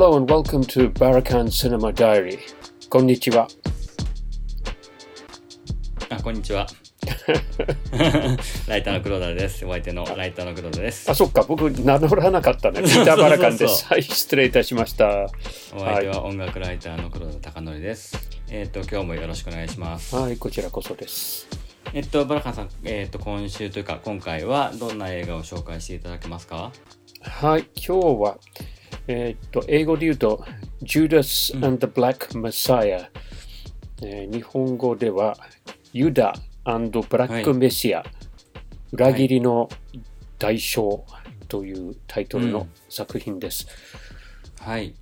Hello and welcome to Barakan Cinema Diary. こんにちは。あ、こんにちは。ライターの黒田です。お相手のライターの黒田ですあ、。そっか、僕名乗らなかったね。ピーター・バラカンです。はい、失礼いたしました。お相手は音楽ライターの黒田貴則です。えっ、と、今日もよろしくお願いします。はい、こちらこそです。えっと、バラカンさん、えっ、と、今週というか、今回はどんな映画を紹介していただけますか？はい、今日は、えーっと、英語で言うと、Judas and the Black Messiah、えー日本語では、ユダ and ブラックメシア、裏切りの代償というタイトルの作品です。はい。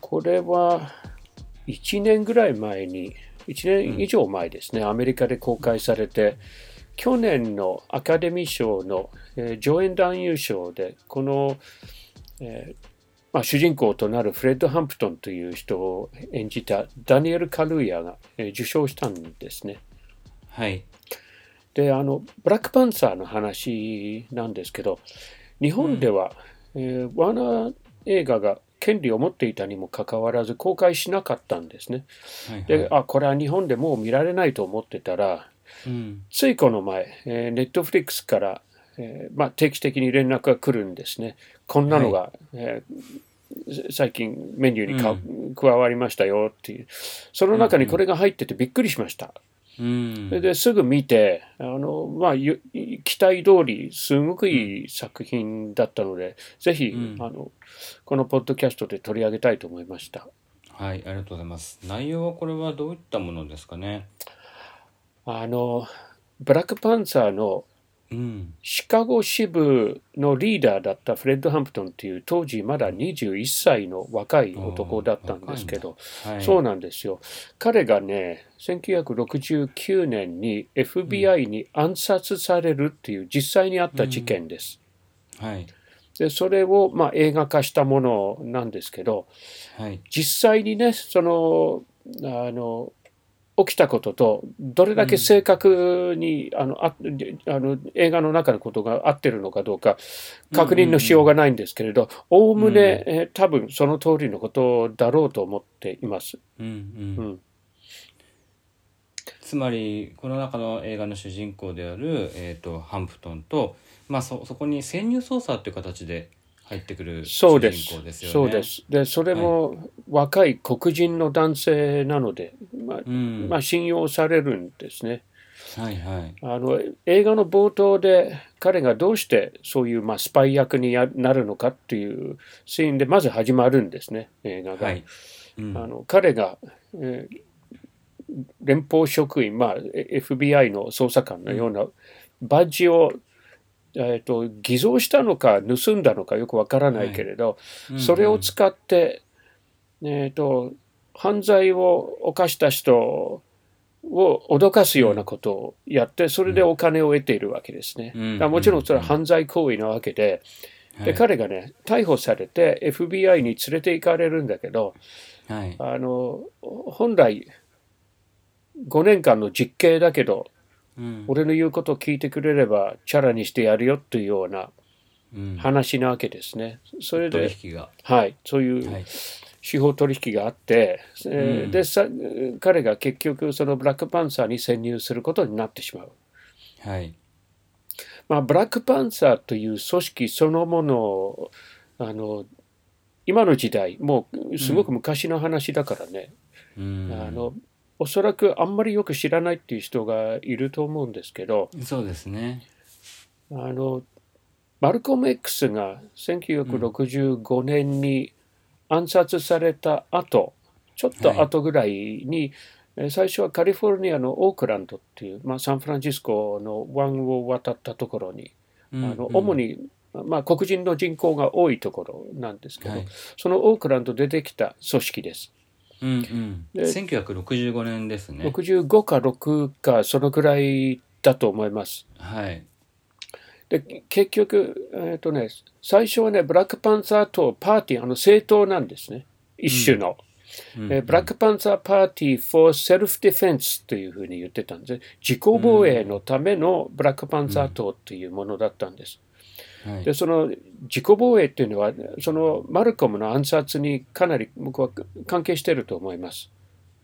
これは1年ぐらい前に、1年以上前ですね、アメリカで公開されて、去年のアカデミー賞の、えー上演男優賞で、この、えーまあ、主人公となるフレッド・ハンプトンという人を演じたダニエル・カルーヤが、えー受賞したんですね。はい。で、あの、ブラックパンサーの話なんですけど、日本では、えーワーナー映画が権利を持っていたにもかかわらず公開しなかったんですね。はい、で、はい。あ、これは日本でもう見られないと思ってたら、うん。ついこの前、えー、ネットフリックスから、えーまあ、定期的に連絡が来るんですね。こんなのが、えー最近メニューにか、加わりましたよっていう。その中にこれが入っててびっくりしました。うん。ですぐ見て、あの、まあ、ゆ期待通り、すごくいい作品だったので、ぜひ、うんあの、このポッドキャストで取り上げたいと思いました。はい、ありがとうございます。内容はこれはどういったものですかね？あの、ブラックパンサーのうん。シカゴ支部のリーダーだったフレッド・ハンプトンっていう当時まだ21歳の若い男だったんですけど、はい。そうなんですよ。彼がね、1969年に FBI に暗殺されるっていう実際にあった事件です。はい。でそれをまあ映画化したものなんですけどはい。実際にねそのあの起きたこととどれだけ正確に、あのああの映画の中のことが合ってるのかどうか確認のしようがないんですけれどおおむね、えー多分その通りのことだろうと思っています。うん。ううん。んつまりこの中の映画の主人公である、えー、とハンプトンと、まあ、そそこに潜入捜査という形で入ってくる主そうです人公ですよね。そうです。でそれも若い黒人の男性なので、まあうんまあ、信用されるんですね。はいはい。あの映画の冒頭で彼がどうしてそういう、まあ、スパイ役にやなるのかっていうシーンでまず始まるんですね映画が。はい。うんあの彼が、えー連邦職員、まあ、え FBI の捜査官のようなバッジを、えー、と偽造したのか盗んだのかよくわからないけれど、うんそれを使って、えー、と犯罪を犯した人を脅かすようなことをやってそれでお金を得ているわけですね。うもちろんそれは犯罪行為なわけで,、ではい。彼がね逮捕されて FBI に連れて行かれるんだけどはい。あの本来5年間の実刑だけどうん俺の言うことを聞いてくれればチャラにしてやるよというようなうん話なわけですね。それで、取引が。はい、そういうはい。司法取引があって、えーうんでさ彼が結局そのブラックパンサーに潜入することになってしまう。はい。まあ、ブラックパンサーという組織そのものをあの今の時代もうすごく昔の話だからね、うんあのおそらくあんまりよく知らないっていう人がいると思うんですけどそうですね。あのマルコム X が1965年に暗殺された後、ちょっと後ぐらいに、えー最初はカリフォルニアのオークランドっていう、まあ、サンフランシスコの湾を渡ったところに、あの主に、に、まあ、黒人の人口が多いところなんですけど、はい。そのオークランドでできた組織です。うんうん。で1965年ですね。65か6かそのくらいだと思います。はい。で結局、えーとね、最初はね、ブラックパンサー党パーティー、あの政党なんですね。一種の。うんえーブラックパンサーパーティー for Self-Defense というふうに言ってたんです。自己防衛のためのブラックパンサー党というものだったんです。はい。でその自己防衛っていうのはそのマルコムの暗殺にかなり僕は関係してると思います。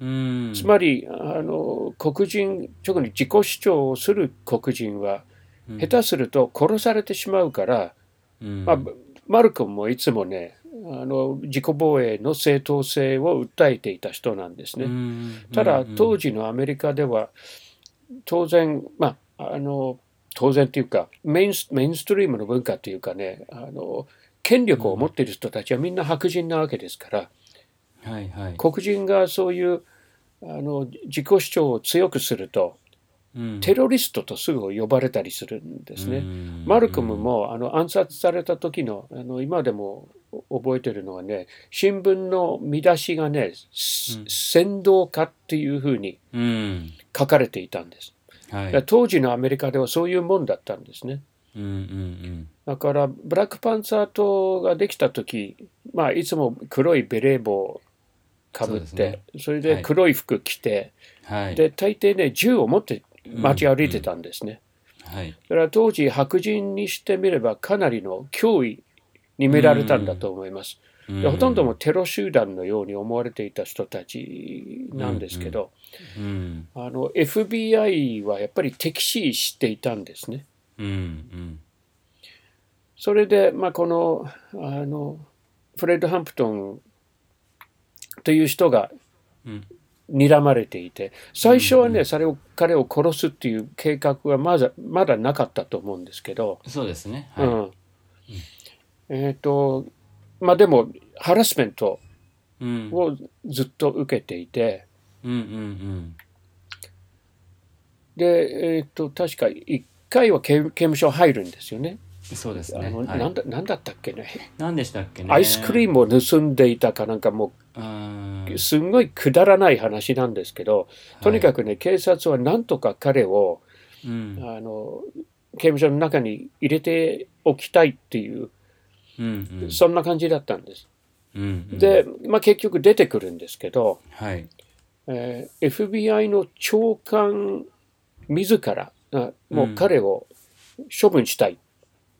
うん。つまりあの黒人特に自己主張をする黒人は下手すると殺されてしまうから、うん。まあ、マルコムもいつもねあの自己防衛の正当性を訴えていた人なんですね。うん。ただうん。当時のアメリカでは当然まああの当然っていうかメインスメインストリームの文化っていうかねあの権力を持っている人たちはみんな白人なわけですからはいはい。黒人がそういうあの自己主張を強くするとうん。テロリストとすぐ呼ばれたりするんですね。うん。マルコムもあの暗殺された時のあの今でも覚えてるのはね新聞の見出しがね、すうん。先導家っていうふうにうん。書かれていたんです。はい。当時のアメリカではそういうもんだったんですね。うんうんだからブラックパンサー党ができた時、まあ、いつも黒いベレー帽をかぶってそね。それで黒い服着て、うんはい。で大抵ね銃を持って街歩いてたんですね。はい。だから当時白人にしてみればかなりの脅威に見られたんだと思います。でほとんどもテロ集団のように思われていた人たちなんですけど、うん。あの FBI はやっぱり敵視していたんですね。うんうん。それで、まあ、このあのフレッド・ハンプトンという人がうん。睨まれていて最初はね、それを彼を殺すっていう計画はまだまだなかったと思うんですけど、そうですね。はい。うん、えっ、とまあでもハラスメントうん。をずっと受けていてうんうんで、えっと確か1回は刑刑務所入るんですよね。うんそうですね。はい。なんだなんだったっけね？何でしたっけね？アイスクリームを盗んでいたかなんかもうんうすんごいくだらない話なんですけどとにかくね警察はなんとか彼をうん。あの刑務所の中に入れておきたいっていううんうんそんな感じだったんです。うんうんで、まあ、結局出てくるんですけど、はいえー FBI の長官自らあもう彼を処分したい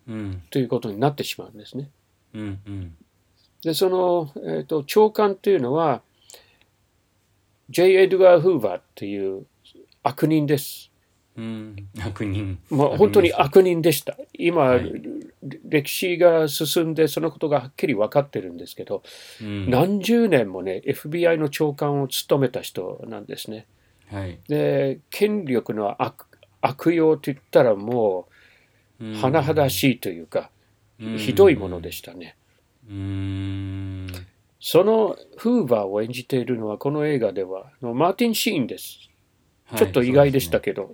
うんということになってしまうんですね。うんうんでその、えー、と長官というのは J. エドガー・フーバーっていう悪人です。うん悪人もう本当に悪人でした。今、はい歴史が進んでそのことがはっきり分かってるんですけど、うん何十年もね FBI の長官を務めた人なんですね。はいで権力の悪悪用といったらもう甚だしいというか、ひどいものでしたね。うーんそのフーバーを演じているのはこの映画ではあのマーティン・シーンです。ちょっと意外でしたけど。はい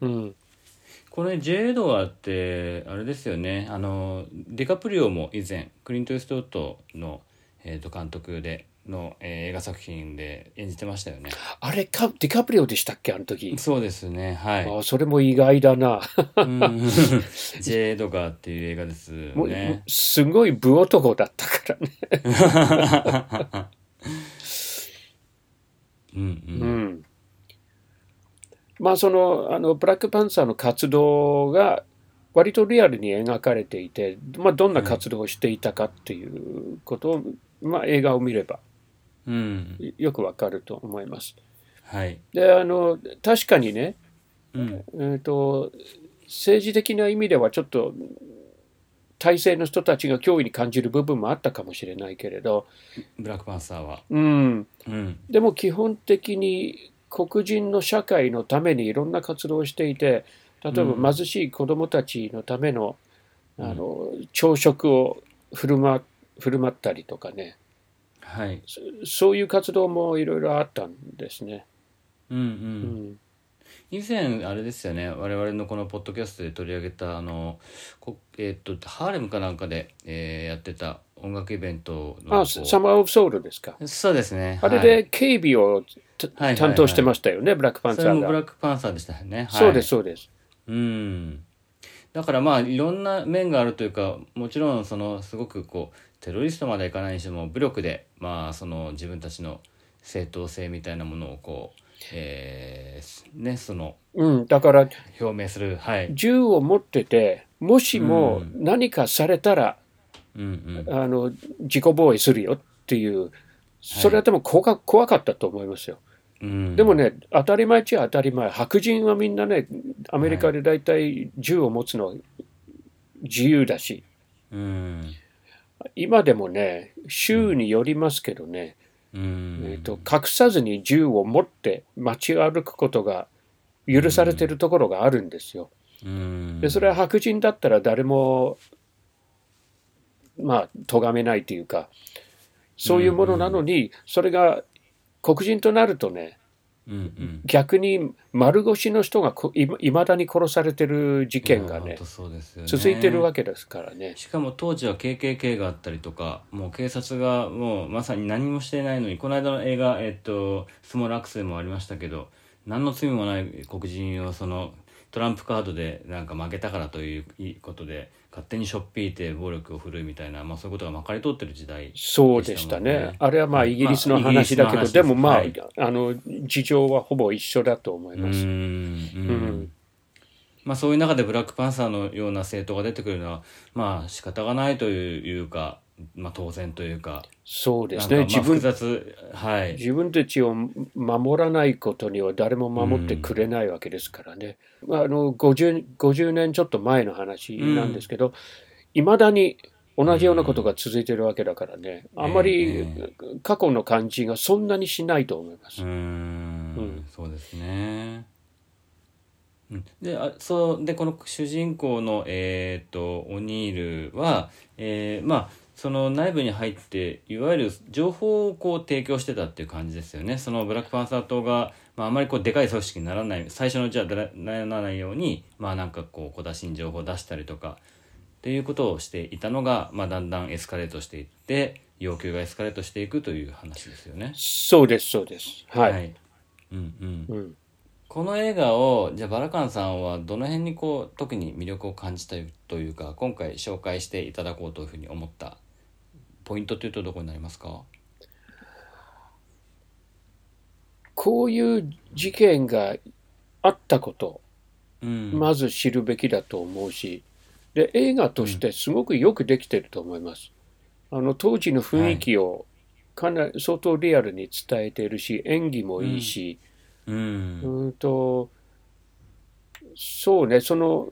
うん、これ J・ エドワーってあれですよね。あのディカプリオも以前クリント・イーストウッドの、えー、と監督での、えー映画作品で演じてましたよね。あれかディカプリオでしたっけ？あの時。そうですね。はい。あそれも意外だな。うん。J・ エドガーっていう映画ですもうねすごい武男だったからね。うんううんん。まあそのあのブラックパンサーの活動が割とリアルに描かれていて、まあ、どんな活動をしていたかっていうことを、まあ、映画を見ればうん。よくわかると思います。はい。であの確かにね、うん。えー、と政治的な意味ではちょっと体制の人たちが脅威に感じる部分もあったかもしれないけれど、ブラックパンサーは。うん、うん。でも基本的に黒人の社会のためにいろんな活動をしていて例えば貧しい子どもたちのための,、うん。あの朝食を振る舞振る舞ったりとかね。はい。そそういう活動もいろいろあったんですね。うんううん。ん以前あれですよね。我々のこのポッドキャストで取り上げたあのこえっとハーレムかなんかで、えーやってた音楽イベントのあサマー・オブ・ソウルですか。そうですね。あれはいで警備を担当してましたよね、ブラックパンサそれもブーが。ラックパンサーでしたよね、はい。そうです、そうです。うん。だからまあいろんな面があるというかもちろんそのすごくこうテロリストまではいかないにしても武力でまあその自分たちの正当性みたいなものをこう、えーねそのうん、だから表明するはい。銃を持っててもしも何かされたら、うんうん。あの自己防衛するよっていう、それはでも怖か怖かったと思いますよ。うん。でもね、当たり前っちゃ当たり前、白人はみんなね、アメリカで大体銃を持つのは自由だし、うん。今でもね、州によりますけどね、うん。えーと隠さずに銃を持って街を歩くことが許されてるところがあるんですよ。うん。でそれは白人だったら誰もまあ咎めないというかそういうものなのにそれが黒人となるとねうんうん逆に丸腰の人がこいいまだに殺されてる事件がねね続いてるわけですからね。しかも当時は KKK があったりとかもう警察がもうまさに何もしていないのにこの間の映画「えっとスモールアクセ」もありましたけど何の罪もない黒人をそのトランプカードでなんか負けたからということで勝手にしょっぴいて暴力を振るうみたいな、まあ、そういうことがまかり通ってる時代そうでしたね。あれはまあイギリスの話だけど、まあです。でもまあ、はい。あの事情はほぼ一緒だと思いうます。んうん。うん。まあ、そういう中でブラックパンサーのような政党が出てくるのはまあ仕方がないというか、まあ、当然というか。そうですね。自分雑はい。自分たちを守らないことには誰も守ってくれないわけですからね。あの 50, 50年ちょっと前の話なんですけど、いまだに同じようなことが続いてるわけだからね、あん。まりえ過去の感じがそんなにしないと思います。うーん。うん。そうですね。うん。であそうでこの主人公の、えー、とオニールは、えーまあその内部に入っていわゆる情報をこう提供してたっていう感じですよね。そのブラックパンサー党が、まあ、あまりこうでかい組織にならない最初のじゃあなならないようにまあなんかこう小出しに情報を出したりとかっていうことをしていたのが、まあ、だんだんエスカレートしていって要求がエスカレートしていくという話ですよね。そうです、そうです。はい。うんうんうんこの映画をじゃあバラカンさんはどの辺にこう特に魅力を感じたというか今回紹介していただこうというふうに思ったポイントというとどこになりますか？こういう事件があったこと、うん。まず知るべきだと思うし、で映画としてすごくよくできてると思います。あの当時の雰囲気をかなり相当リアルに伝えているし、演技もいいし、うん。うん。と、そうね、その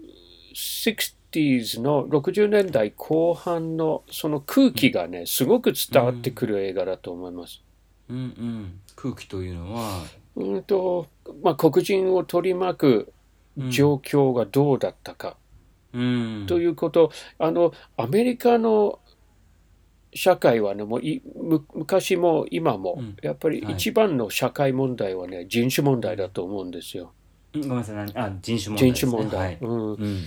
60s の60年代後半のその空気がね、すごく伝わってくる映画だと思います。うんうん。空気というのは。うんと、まあ、黒人を取り巻く状況がどうだったか。うん。ということ、あの、アメリカの社会はね、もういむ昔も今もうん、やっぱりはい。一番の社会問題はね、人種問題だと思うんですよ。うん。ごめんなさい。何あ人種問題です、ね、人種問題。はい。うん。うん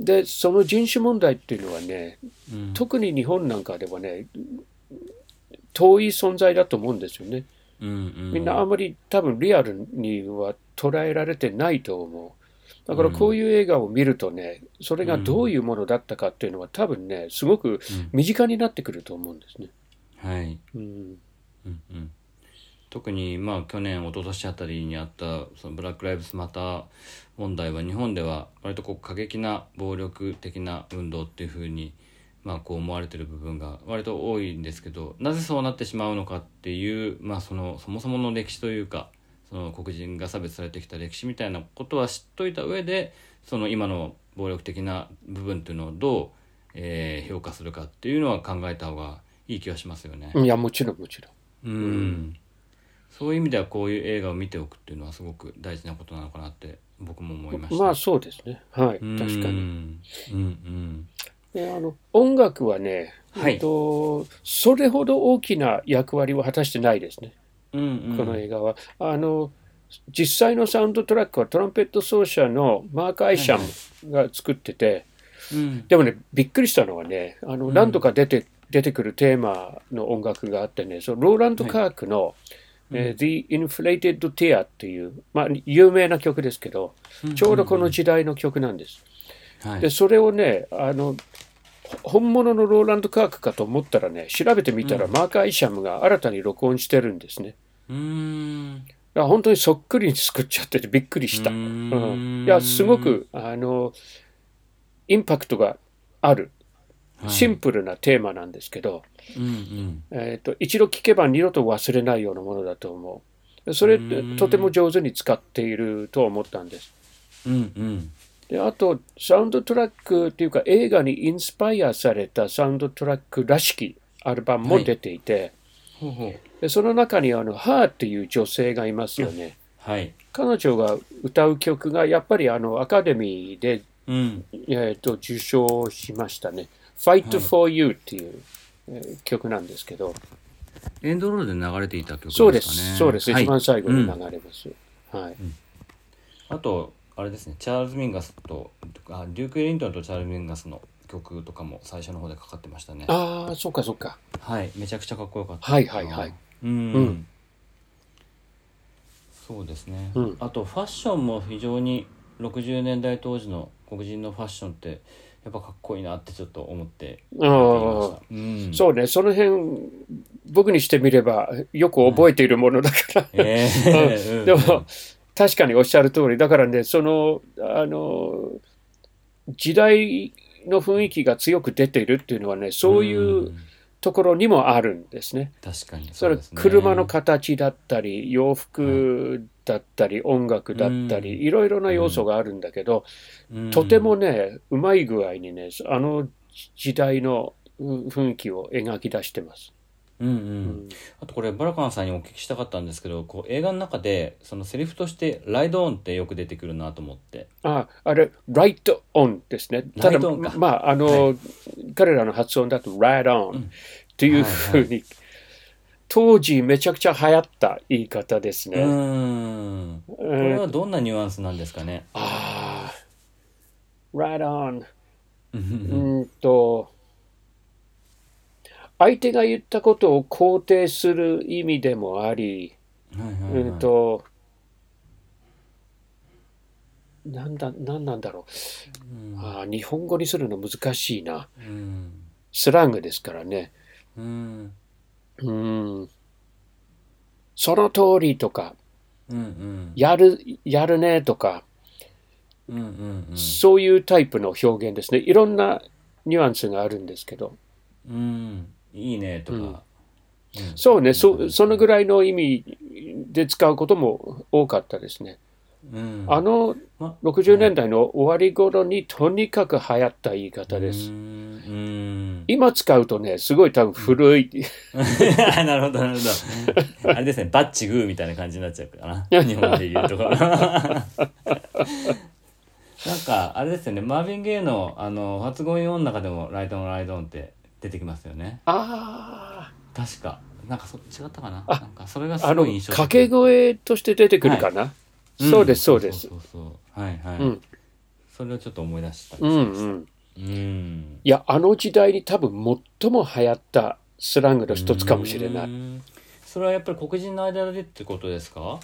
で、その人種問題っていうのはね、うん。特に日本なんかではね、遠い存在だと思うんですよね。うんうん。みんなあまり多分リアルには捉えられてないと思う。だからこういう映画を見るとね、それがどういうものだったかっていうのは多分ね、すごく身近になってくると思うんですね。はい。うん、うんうん。特にまあ去年一昨年あたりにあったそのブラック・ライブズ・マター問題は日本では割とこう過激な暴力的な運動っていうふうにまあこう思われてる部分が割と多いんですけどなぜそうなってしまうのかっていうまあそのそもそもの歴史というかその黒人が差別されてきた歴史みたいなことは知っといた上でその今の暴力的な部分っていうのをどう、えー評価するかっていうのは考えた方がいい気がしますよね。いや、もちろんもちろん。うん、そういう意味ではこういう映画を見ておくっていうのはすごく大事なことなのかなって僕も思いました。まあそうですね。はい、うん。確かに。うんうん。であの音楽はね、はい。えっと、それほど大きな役割を果たしてないですね、うんうん。この映画は。あの実際のサウンドトラックはトランペット奏者のマーク・アイシャムが作ってて、うん。でもね、びっくりしたのはね、あのうん。何度か出て,、出てくるテーマの音楽があってね、そのローランド・カークの、えー The Inflated Tear っていう、まあ、有名な曲ですけど、ちょうどこの時代の曲なんです。はい。で、それをね、あの、ほ本物のローランド・カークかと思ったらね、調べてみたら、うん。マーク・アイシャムが新たに録音してるんですね。うーん。だから本当にそっくりに作っちゃっててびっくりした。ううん。ーん。いや、すごく、あの、インパクトがある。はいシンプルなテーマなんですけど、うんうんえー、と一度聞けば二度と忘れないようなものだと思う。それうんとても上手に使っていると思ったんです。うんうんであとサウンドトラックっていうか映画にインスパイアされたサウンドトラックらしきアルバムも出ていて、ほうほうでその中にあのハーっていう女性がいますよね。はい彼女が歌う曲がやっぱりあのアカデミーで、うんえー、と受賞しましたね。Fight for You っていう、えー曲なんですけど、エンドロールで流れていた曲ですかね。そうです、そうです、はい。一番最後に流うんれます。はい。あとあれですね。チャールズ・ミンガスとあデューク・エリントンとチャールズ・ミンガスの曲とかも最初の方でかかってましたね。ああ、そっかそっか。はい。めちゃくちゃかっこよかった。はいはいはい。うん、うん。そうですね、うん。あとファッションも非常に60年代当時の黒人のファッションってやっぱかっこいいなってちょっと思ってうん、そうね、その辺、僕にしてみればよく覚えているものだから。ええでも、確かにおっしゃる通り、だからね、その、あの、時代の雰囲気が強く出ているっていうのはね、そういうところにもあるんですね。確かに。それうですね。車の形だったり、洋服だったり、音楽だったうん。り、いろいろな要素があるんだけど、うん。とてもね、うまい具合にね、あの時代のうん雰囲気を描き出してます。うんうん。うん。あとこれバラカンさんにお聞きしたかったんですけどこう映画の中でそのセリフとして「ライドオン」ってよく出てくるなと思って。ああれ、right on ですね。ただ、ライトオンか。まあ、あの、彼らの発音だと right on っていうふうに、当時めちゃくちゃ流行った言い方ですね。うーん。これはどんなニュアンスなんですかね。ああ、right on。ううんんと、相手が言ったことを肯定する意味でもあり、うんと、なんだ、なんなんだろう。あー日本語にするの難しいな。うんスラングですからね。うんうん。その通りとか、うんうんやる、やるねとか、うんうんうんそういうタイプの表現ですね。いろんなニュアンスがあるんですけど。うんいいねとか、うん。そうね、そそのぐらいの意味で使うことも多かったですね。うん。あのま60年代の終わり頃にとにかく流行った言い方でうす。今使うとね、すごい多分古い。なるほどなるほど。あれですねバッチグーみたいな感じになっちゃうかな。日本で言うと なんかあれですよねマーヴィン・ゲイの「あの発語音の中でも「ライドオンライドオン」って出てきますよね。あ確か。なんかそ違ったかな？ああ、なんかそれがすごい印象的。掛け声として出てくるかな？そうです、そうです。そ。うそうそうはいはい、うん。それをちょっと思い出したりうんしましたうん。うん。いや、あの時代に多分最も流行ったスラングの一つかもしれない。うん。それはやっぱり黒人の間でってことですか？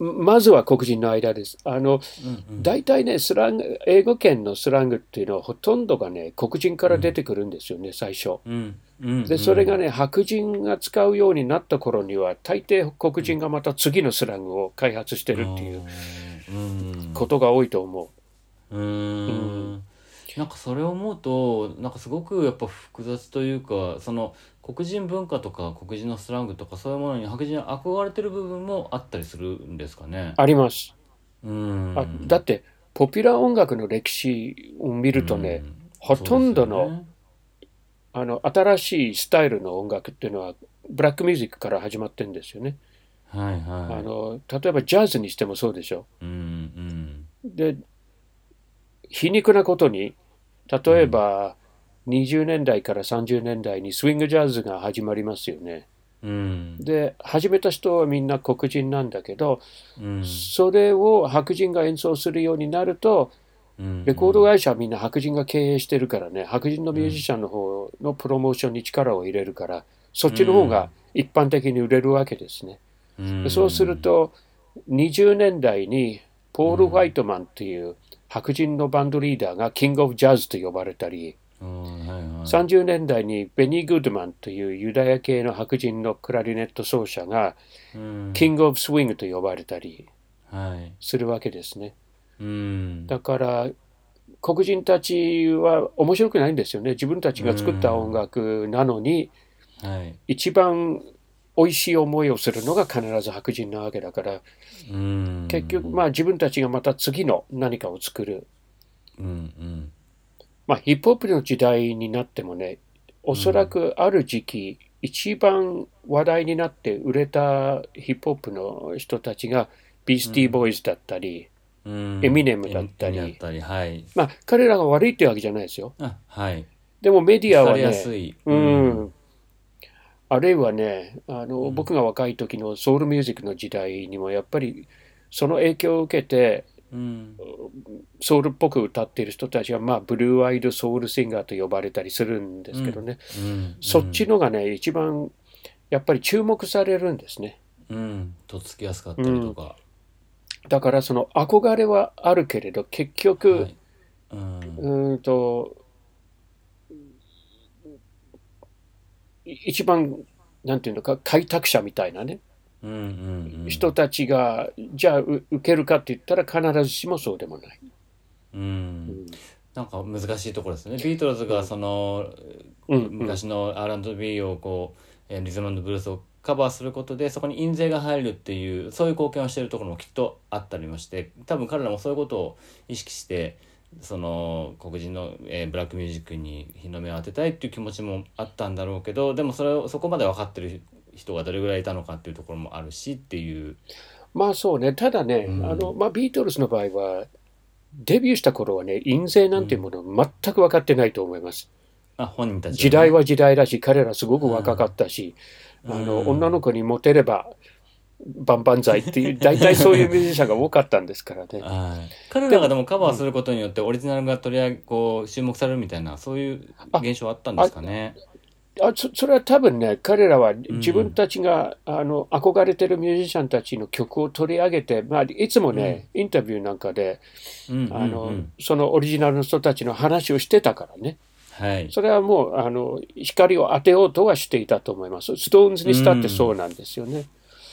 まずは黒人の間です。あの、うんうん。大体ね、スラング、英語圏のスラングっていうのはほとんどがね、黒人から出てくるんですよね、最初。うん。うん。で、それがね、白人が使うようになった頃には、大抵黒人がまた次のスラングを開発してるっていううん。ことが多いと思う。うーんなんかそれを思うとなんかすごくやっぱ複雑というかその黒人文化とか黒人のスラングとかそういうものに白人は憧れてる部分もあったりするんですかね。あります。うんあだって、ポピュラー音楽の歴史を見るとね、ほとんどの、あの新しいスタイルの音楽っていうのはブラックミュージックから始まってるんですよね。はいはいあの例えばジャズにしてもそうでしょ。うんで皮肉なことに例えば20年代から30年代にスイングジャズが始まりますよね。うん。うんで始めた人はみんな黒人なんだけど、うん。それを白人が演奏するようになるとうん。レコード会社はみんな白人が経営してるからね。白人のミュージシャンの方のプロモーションに力を入れるからそっちの方が一般的に売れるわけですね。そうすると20年代にポール・ホワイトマンっていう白人のバンドリーダーがキング・オブ・ジャズと呼ばれたりうんはいはい。30年代にベニー・グッドマンというユダヤ系の白人のクラリネット奏者がうん。キング・オブ・スウィングと呼ばれたりはい。するわけですね。うん。だから黒人たちは面白くないんですよね。自分たちが作った音楽なのに、はい。一番美味しい思いをするのが必ず白人なわけだから、うん。結局、まあ自分たちがまた次の何かを作る。うんうん。まあヒップホップの時代になってもね、おそらくある時期、一番話題になって売れたヒップホップの人たちが、ビースティーボーイズだったり、うん。エミネムだったりまあ彼らが悪いってわけじゃないですよ。あはい。でもメディアはね、うん。あるいはね、あの、うん。僕が若い時のソウルミュージックの時代にもやっぱりその影響を受けて、うん。ソウルっぽく歌っている人たちは、まあ、ブルーアイドソウルシンガーと呼ばれたりするんですけどね、うん。そっちのがね、一番やっぱり注目されるんですね。うん。とっつきやすかったりとか。だからその憧れはあるけれど、結局、はい。うんと、一番、なんていうのか、開拓者みたいなね、うんうんうん。人たちが、じゃあう受けるかって言ったら必ずしもそうでもない。うん。なんか難しいところですね。ビートルズがそのうんうん。昔の R&B をこうえーリズムブルースをカバーすることでそこに印税が入るっていうそういう貢献をしているところもきっとあったりもして多分彼らもそういうことを意識してその黒人の、えーブラックミュージックに日の目を当てたいっていう気持ちもあったんだろうけどでもそれをそこまで分かってる人がどれぐらいいたのかっていうところもあるしっていう。まあそうね、ただね、うんあのまあ、ビートルズの場合は、デビューした頃はね、印税なんていうものを全く分かってないと思います。あ本人たちはね時代は時代だし、彼らすごく若かったし、うんあのうん女の子にモテれば、バンバン剤っていう、大体そういうミュージシャンが多かったんですからね。はい、彼らがでもカバーすることによってオリジナルが取り上げこう注目されるみたいなそういう現象あったんですかね。あそそれは多分ね、彼らは自分たちが、あの憧れてるミュージシャンたちの曲を取り上げて、まあ、いつもね、インタビューなんかで、うんうんあのうんそのオリジナルの人たちの話をしてたからね。はい、それはもうあの光を当てようとはしていたと思います。ストーンズにしたってそうなんですよね。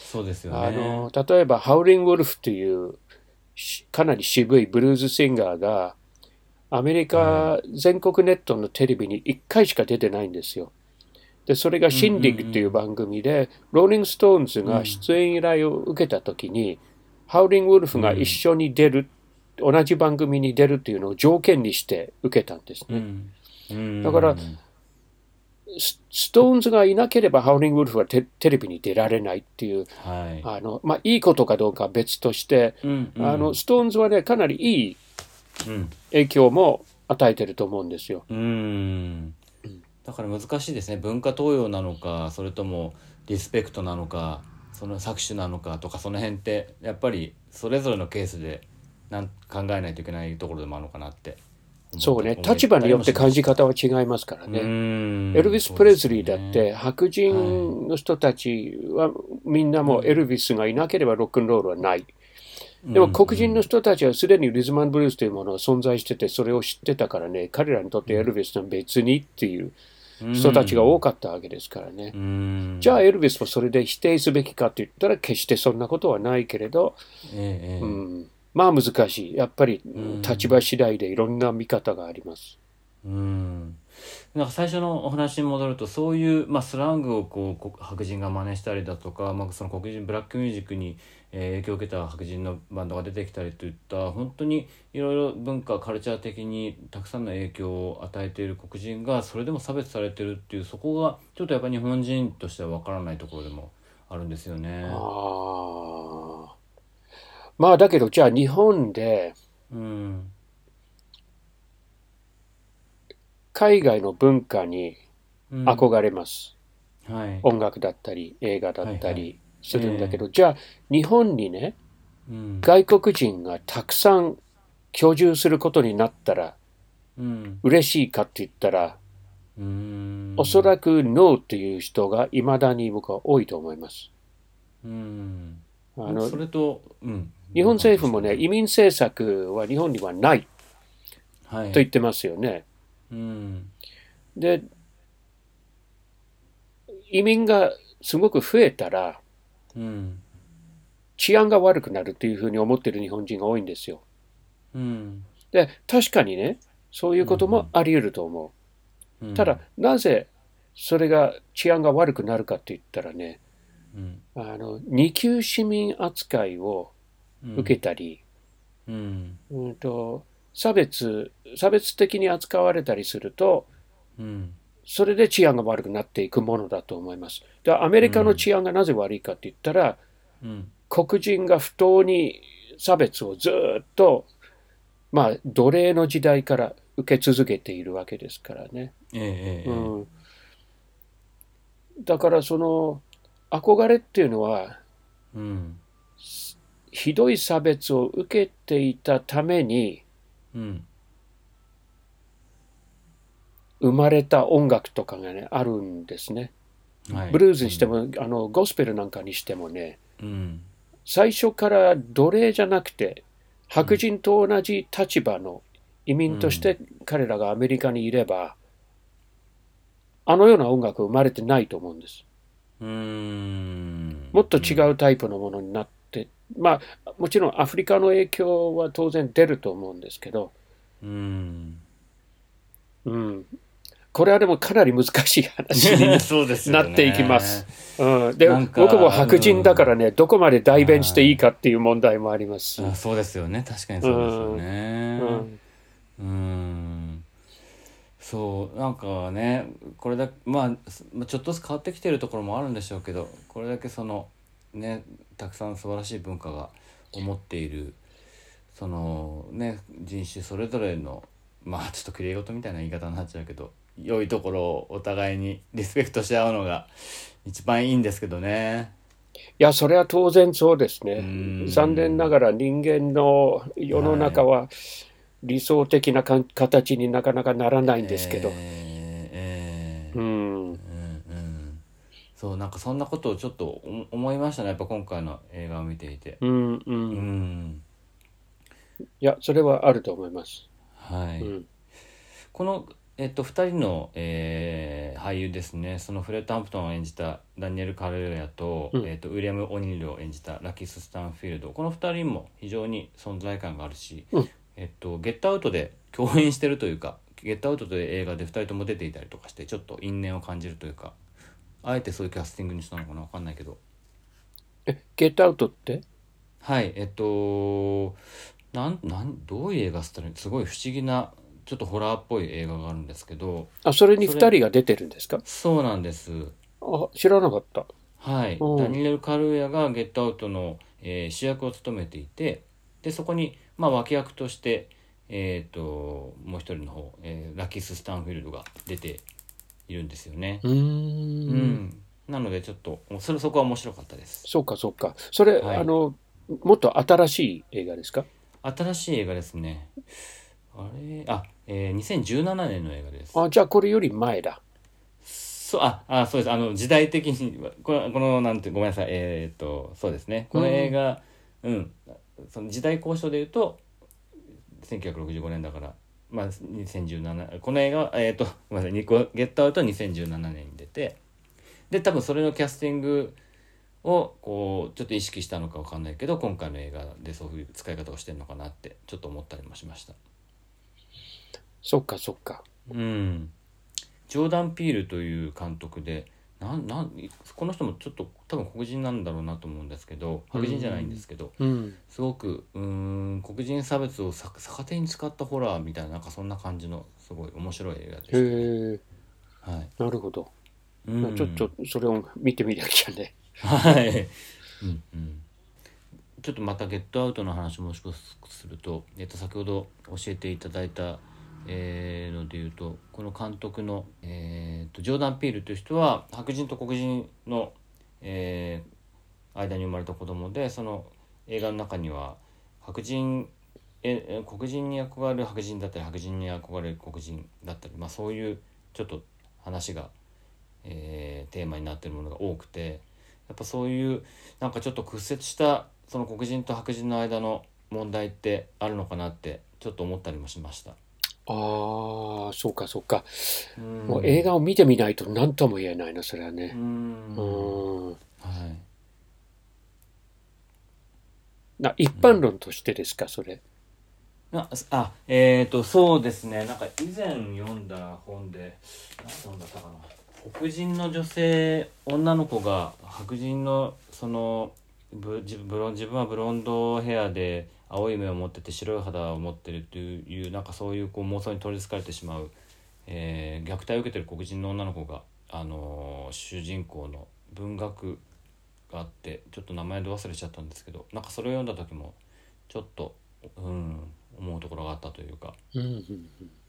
そうですよね。あの例えば、ハウリング・ウルフというしかなり渋いブルーズシンガーが、アメリカ全国ネットのテレビに1回しか出てないんですよ。で、それがシンディグという番組で、ローリング・ストーンズが出演依頼を受けたときに、ハウリング・ウルフが一緒に出る、同じ番組に出るというのを条件にして受けたんですね。うんうんだからスストーンズがいなければハウリング・ウルフはテテレビに出られないっていう、はい。あのまあ、いいことかどうかは別として、うんうん。あのストーンズはね、かなりいいうん。影響も与えてると思うんですよ。うん。だから難しいですね。文化盗用なのかそれともリスペクトなのかその搾取なのかとかその辺ってやっぱりそれぞれのケースでなん考えないといけないところでもあるのかなって。思そうね、立場によって感じ方方は違いますからね。ねエルヴィス・プレスリーだって、白人の人たちはみんなもうエルヴィスがいなければロックンロールはない。でも黒人の人たちはすでにリズマンブルースというものが存在してて、それを知ってたからね、彼らにとってエルヴィスは別にっていう人たちが多かったわけですからね。うん。じゃあエルヴィスもそれで否定すべきかって言ったら決してそんなことはないけれど、ええええ。うん、まあ難しい。やっぱりん立場次第でいろんな見方があります。うんなんか最初のお話に戻るとそういう、まあ、スラングをこうこ白人が真似したりだとか、まあ、その黒人ブラックミュージックに、えー影響を受けた白人のバンドが出てきたりといった本当にいろいろ文化カルチャー的にたくさんの影響を与えている黒人がそれでも差別されてるっていうそこがちょっとやっぱり日本人としては分からないところでもあるんですよね。ああ。まあだけどじゃあ日本でうん海外の文化にうん。憧れます。はい。音楽だったり映画だったはいはりするんだけど、じゃあ日本にね、うん。外国人がたくさん居住することになったらうん。嬉しいかって言ったら、うん。おそらくノーっていう人が未だに僕は多いと思います。うん。あのそれと、うん、日本政府もね、移民政策は日本にはないはい、と言ってますよね。うん。で、移民がすごく増えたらうん。治安が悪くなるというふうに思ってる日本人が多いんですよ。うん。で、確かにね、そういうこともあり得ると思う。ただ、なぜそれが治安が悪くなるかって言ったらね、うん。あの二級市民扱いをうん受けたり、うん。うんと差別差別的に扱われたりすると、うん。それで治安が悪くなっていくものだと思います。でアメリカの治安がなぜ悪いかって言ったら、うん。黒人が不当に差別をずっと、まあ、奴隷の時代から受け続けているわけですからね。ええうん、だからその憧れっていうのはえうんひどい差別を受けていたためにうん。生まれた音楽とかがねあるんですね。はい。ブルーズにしても、あのゴスペルなんかにしてもねうん。最初から奴隷じゃなくて白人と同じ立場の移民として彼らがアメリカにいれば、あのような音楽生まれてないと思うんです。うーん。もっと違うタイプのものになって、まあもちろんアフリカの影響は当然出ると思うんですけど、うん。うん、これはでもかなり難しい話に そうですよね。なっていきます。うん、で僕も白人だからね、どこまで代弁していいかっていう問題もあります。し。あそうですよね。確かにそうですよね。うん。うん。そうなんかねこれだまあちょっとずつ変わってきてるところもあるんでしょうけどこれだけそのねたくさん素晴らしい文化が思っているそのね人種それぞれのまあちょっときれい事みたいな言い方になっちゃうけど良いところをお互いにリスペクトし合うのが一番いいんですけどね。いや、それは当然そうですねうん。残念ながら人間の世の中は理想的なか形になかなかならないんですけど。えーえーうんそうなんかそんなことをちょっと思思いましたね。やっぱ今回の映画を見ていて。うん、う。うん。んいや、それはあると思います。はい、うん、この、えっと、2人の、えー俳優ですね。そのフレッド・ハンプトンを演じたダニエル・カルレアと,、うん。えっとウィリアム・オニールを演じたラキス・スタンフィールド。この2人も非常に存在感があるし、うん。えっと、ゲットアウトで共演してるというかゲットアウトで映画で2人とも出ていたりとかしてちょっと因縁を感じるというかあえてそういうキャスティングにしたのかな分かんないけど。え、ゲットアウトって？はいえっとなんなんどういう映画っつったらすごい不思議なちょっとホラーっぽい映画があるんですけど。あ、それに2人が出てるんですか？そうなんです。あ、知らなかった。はい、うん。ダニエル・カルーヤが「ゲットアウトの」えー主役を務めていてでそこに、まあ、脇役として、えー、ともう一人の方、えーラキス・スタンフィールドが出ているんですよね。うー。うんんなのでちょっとそれそこは面白かったです。そうか、そうか。それ、はいあの、もっと新しい映画ですか？新しい映画ですね。あれ？あ、えー、2017年の映画です。あ、じゃあこれより前だ。そうああそうですあの時代的にこのこのなんてごめんなさいえーっとそうですねこの映画うん、その時代交渉でいうと1965年だからまあ2017この映画はえーっとごめんなさいニコゲットアウトは2017年に出てで多分それのキャスティングをこうちょっと意識したのかわかんないけど今回の映画でそういう使い方をしてるのかなってちょっと思ったりもしました。そっか、そっか。うん、ジョーダン・ピールという監督でなんなんこの人もちょっと多分黒人なんだろうなと思うんですけど白人じゃないんですけどうん。すごくうーん黒人差別をさ逆手に使ったホラーみたいななんかそんな感じのすごい面白い映画でへした、え、はい。なるほど。うん。ちょっとそれを見てみなきゃね。はい、うんうん、ちょっとまたゲットアウトの話もしすると、えっと、先ほど教えていただいた、えーので言うとこの監督の、えーとジョーダン・ピールという人は白人と黒人の、えー間に生まれた子供でその映画の中には白人え黒人に憧れる白人だったり白人に憧れる黒人だったり、まあ、そういうちょっと話が、えーテーマになってるものが多くてやっぱそういうなんかちょっと屈折したその黒人と白人の間の問題ってあるのかなってちょっと思ったりもしました。ああ、そうか、そうか。うんもう映画を見てみないと何とも言えないな、それはうね。んうん。はいな一般論としてですか、それ。ああえっ、とそうですねなんか以前読んだ本で何読んだったかな黒人の女性女の子が白人のそのブ自ブロン自分はブロンドヘアで青い目を持ってて白い肌を持ってるっていうなんかそういうこう妄想に取りつかれてしまう、えー虐待を受けてる黒人の女の子が、あのー主人公の文学があってちょっと名前で忘れちゃったんですけどなんかそれを読んだ時もちょっと、うん、思うところがあったというか、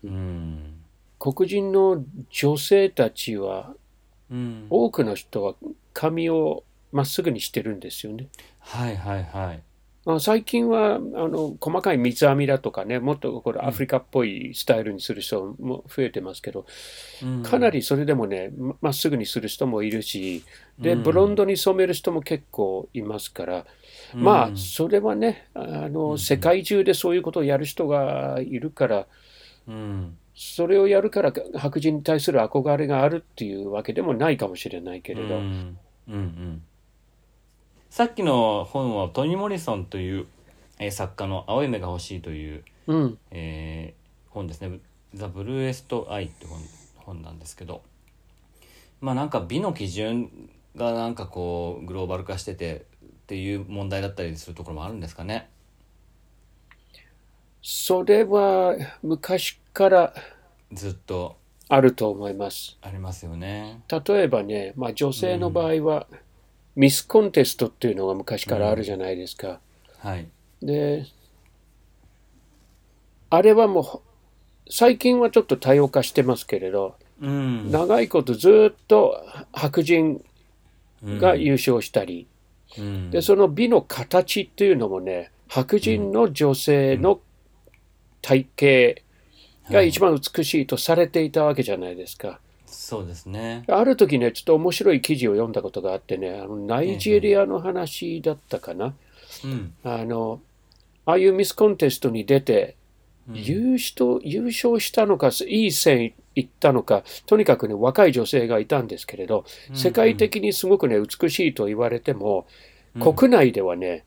うん黒人の女性たちは、うん、多くの人は髪をまっすぐにしてるんですよね。はいはいはい。まあ最近はあの細かい三つ編みだとかね、もっとこれアフリカっぽいスタイルにする人も増えてますけど、うん。かなりそれでもね、ままっすぐにする人もいるし、で、うん。ブロンドに染める人も結構いますから、うん。まあ、それはね、あの、うん。世界中でそういうことをやる人がいるから、うん。それをやるから白人に対する憧れがあるっていうわけでもないかもしれないけれど、うん。うんうんさっきの本はトニー・モリソンという、えー作家の「青い目が欲しい」という、うん、えー本ですね「ザ・ブルーエスト・アイ」って本本なんですけどまあなんか美の基準がなんかこうグローバル化しててっていう問題だったりするところもあるんですかね。それは昔からずっとあると思います。ありますよね。例えばね、まあ、女性の場合は、ミスコンテストっていうのが昔からあるじゃないですか。はい。で、あれはもう、最近はちょっと多様化してますけれど、うん。長いことずっと白人がうん優勝したり、うんで、その美の形っていうのもね、白人の女性の体型が一番美しいとされていたわけじゃないですか。そうですね。ある時ね、ちょっと面白い記事を読んだことがあってね、あのナイジェリアの話だったかな。うん。あの、ああいうミスコンテストに出て、うん優勝優勝したのか、いい線いったのか、とにかくね、若い女性がいたんですけれど、世界的にすごくね、美しいと言われても、うん国内ではね、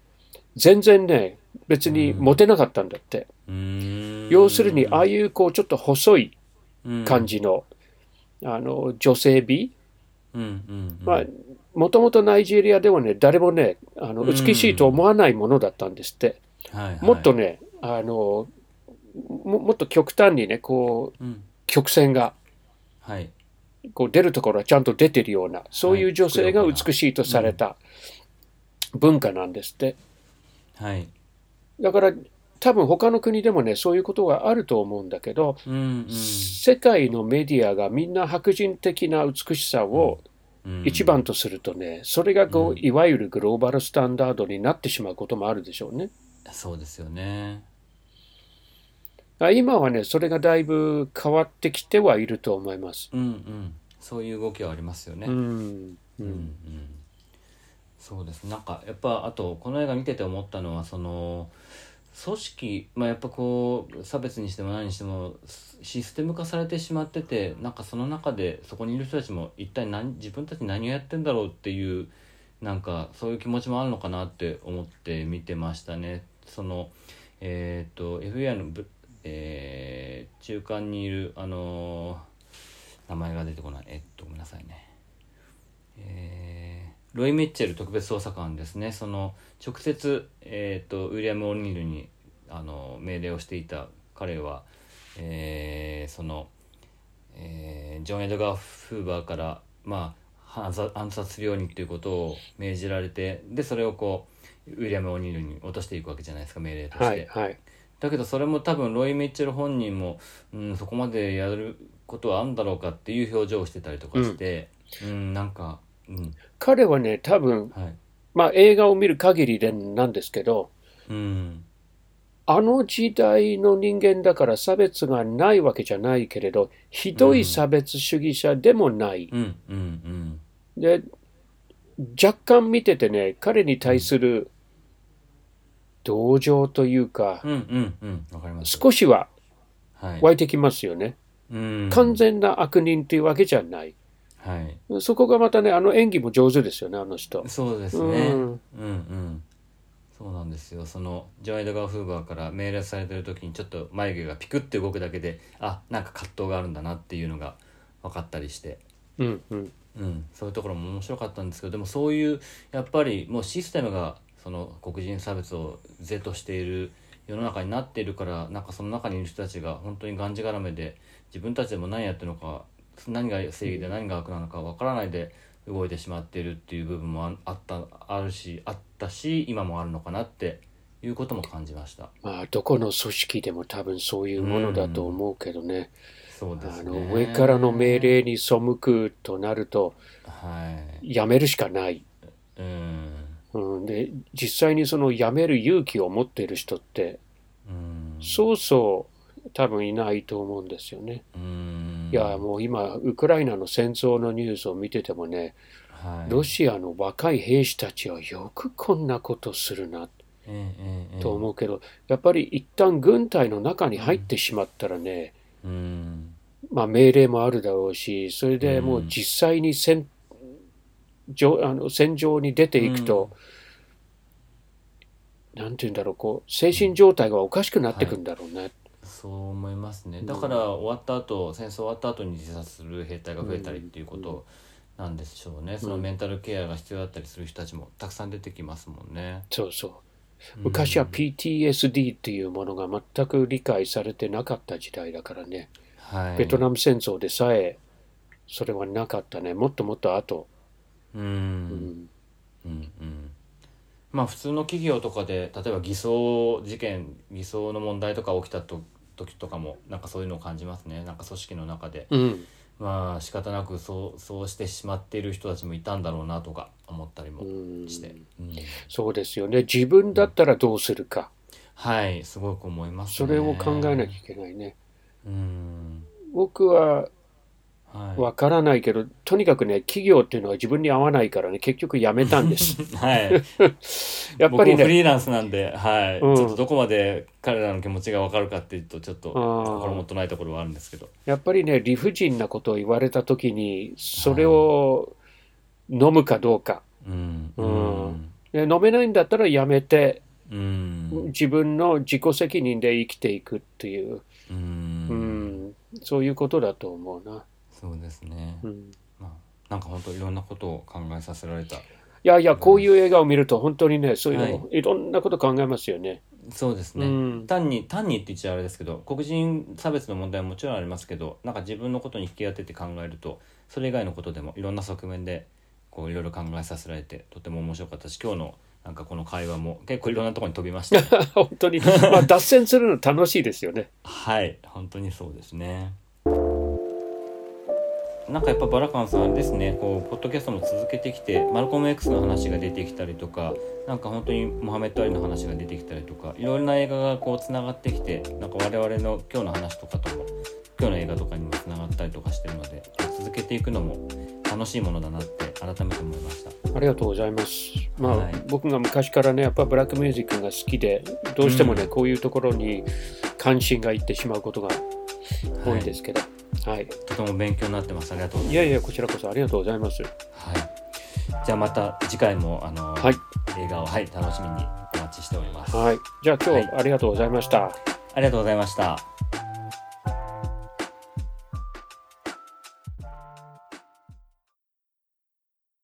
全然ね、別にモテなかったんだって。うん要するに、ああいうこう、ちょっと細い感じ。じの、あの、女性美、うんうんうん。まあ、もともとナイジェリアではね、誰もね、あのうん。美しいと思わないものだったんですって。はいはい。もっとね、あの、ももっと極端にね、こう、うん。曲線が。はい。こう出るところはちゃんと出てるような、そういう女性が美しいとされた文化なんですって。はい。だから、多分他の国でもね、そういうことがあると思うんだけど、うんうん世界のメディアがみんな白人的な美しさをうん一番とするとね、それがこう、うんいわゆるグローバルスタンダードになってしまうこともあるでしょうね。そうですよね。あ今はね、それがだいぶ変わってきてはいると思います。うんうん。そういう動きはありますよね。うん。ううんうんんそうですなんかやっぱあとこの映画見てて思ったのはその組織まあやっぱこう差別にしても何にしてもシステム化されてしまっててなんかその中でそこにいる人たちも一体何自分たち何をやってんだろうっていうなんかそういう気持ちもあるのかなって思って見てましたね。そのえっ、と FBI のぶ、えー中間にいるあの名前が出てこないえっとごめんなさいね。えーロイ・ミッチェル特別捜査官ですねその直接、えー、とウィリアム・オニールにあの命令をしていた彼は、えーその、えージョン・エドガー・フーバーから、まあ、暗殺暗殺するようにということを命じられてでそれをこうウィリアム・オニールに落としていくわけじゃないですか命令として。はい、はい。だけどそれも多分ロイ・ミッチェル本人も、うん、そこまでやることはあるんだろうかっていう表情をしてたりとかして、うんなんか、うん。彼はね、多分、はい。まあ映画を見る限りでなんですけど、うん。あの時代の人間だから差別がないわけじゃないけれど、ひどい差別主義者でもない。で、若干見ててね、彼に対する同情というか少しははい、湧いてきますよね。うん。完全な悪人というわけじゃない。はい。そこがまたね、あの演技も上手ですよね、あの人。そうですね。ううんんうん。そうなんですよ。そのジョン・エドガー・フーバーから命令されてる時にちょっと眉毛がピクッて動くだけであなんか葛藤があるんだなっていうのが分かったりして、うんうん。うん、そういうところも面白かったんですけどでもそういうやっぱりもうシステムがその黒人差別を是としている世の中になっているからなんかその中にいる人たちが本当にがんじがらめで自分たちでも何やってるのか何が正義で何が悪なのか分からないで動いてしまっているっていう部分もああったあるしあったし今もあるのかなっていうことも感じました。まあどこの組織でも多分そういうものだと思うけどね、そうであすね。の上からの命令に背くとなるとはい。やめるしかない、うん。うん、で実際にそのやめる勇気を持っている人ってうん。そうそう多分いないと思うんですよね。うんいやもう今ウクライナの戦争のニュースを見ててもねはい。ロシアの若い兵士たちはよくこんなことするなと思うけどやっぱり一旦軍隊の中に入ってしまったらね、うん。まあ、命令もあるだろうしそれでもう実際に戦,、場あの戦場に出ていくと、なんて言うんだろうこう精神状態がおかしくなってくんだろうね。そう思いますね。だから終わった後戦争終わった後に自殺する兵隊が増えたりっていうことなんでしょうね、そのメンタルケアが必要だったりする人たちもたくさん出てきますもんね。そうそう。昔は PTSD っていうものが全く理解されてなかった時代だからね、はい、ベトナム戦争でさえそれはなかったね。もっともっと後、うん、ううんんうん。まあ普通の企業とかで例えば偽装事件偽装の問題とか起きたと時とかもなんかそういうのを感じますね。なんか組織の中で。うん。まあ仕方なくそうそうしてしまっている人たちもいたんだろうなとか思ったりもうんして、うん。そうですよね。自分だったらどうするか、はいすごく思いますそねれを考えなきゃいけないね。うん。僕ははいわからないけどとにかくね企業っていうのは自分に合わないからね結局辞めたんです。はい、やっぱり僕もフねリーランスなんで、はい。うん。ちょっとどこまで彼らの気持ちが分かるかっていうとちょっと心もとないところはあるんですけど。やっぱりね理不尽なことを言われた時にそれを飲むかどうか、うん。うん。で飲めないんだったらやめてうん。自分の自己責任で生きていくっていう、ううんん、そういうことだと思うな。そうですね、うん。まあ、なんか本当いろんなことを考えさせられた。いやいや、こういう映画を見ると本当にね、そういうの、、はい。ろんなこと考えますよね。そうですね、うん。単に単にって言っちゃあれですけど黒人差別の問題はもちろんありますけどなんか自分のことに引き当てて考えるとそれ以外のことでもいろんな側面でこういろいろ考えさせられてとても面白かったし今日のなんかこの会話も結構いろんなところに飛びました。ね 本当に、まあ、脱線するの楽しいですよね。はい。本当にそうですねなんかやっぱバラカンさんですねこうポッドキャストも続けてきてマルコム X の話が出てきたりとかなんか本当にモハメッド・アリの話が出てきたりとかいろいろな映画がこうつながってきてなんか我々の今日の話とかとも今日の映画とかにもつながったりとかしてるので続けていくのも楽しいものだなって改めて思いましたありがとうございます。まあ、はい僕が昔からね、やっぱブラックミュージックが好きで、どうしてもね、うんこういうところに関心がいってしまうことが多いんですけど、はい。とても勉強になってますありがとういやいや、こちらこそありがとうございます。はい、じゃあまた次回もあの、はい映画を、はい、楽しみにお待ちしております。はい。じゃあ今日、はいありがとうございました。ありがとうございました。